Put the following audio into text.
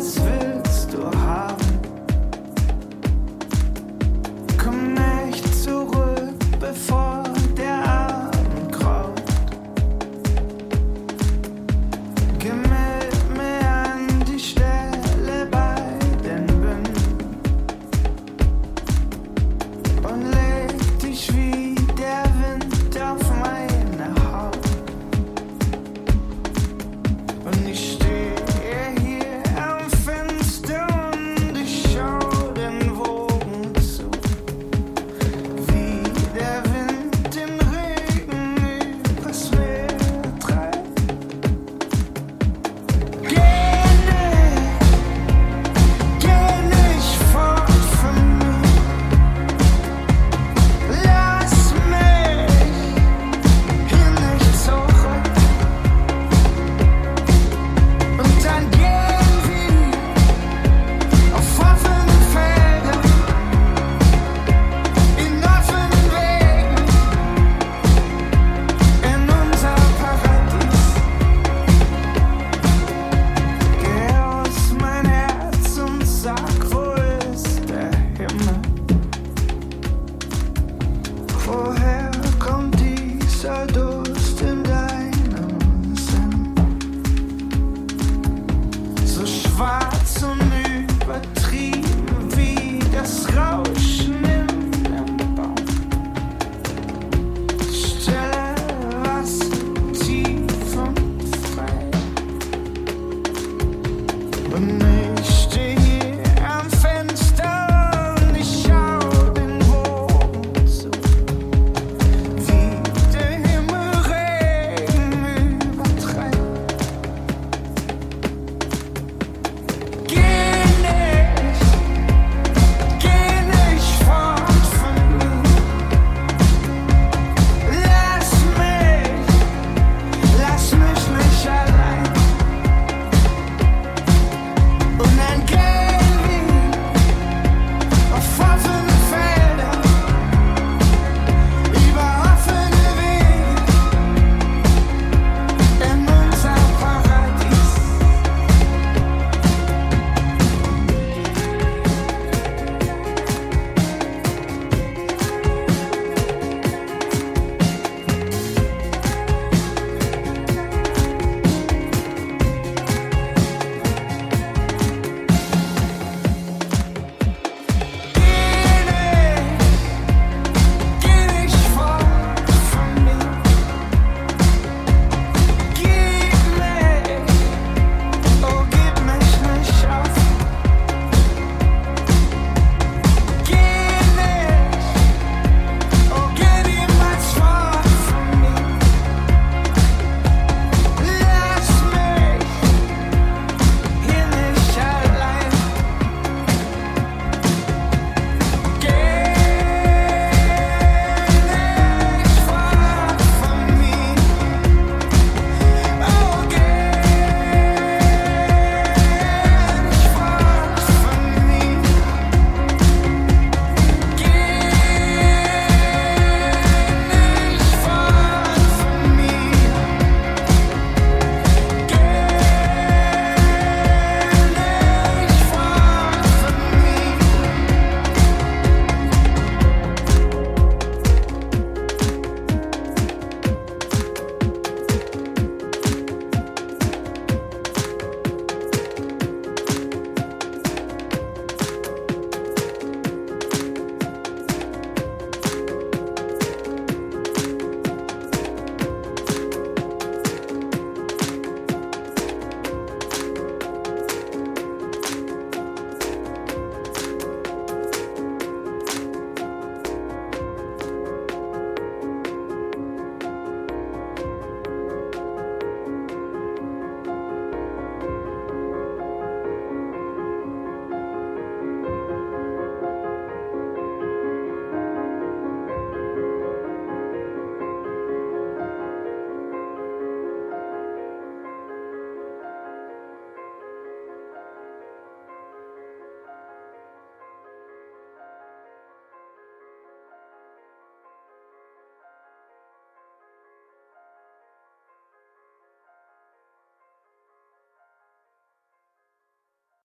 Will When.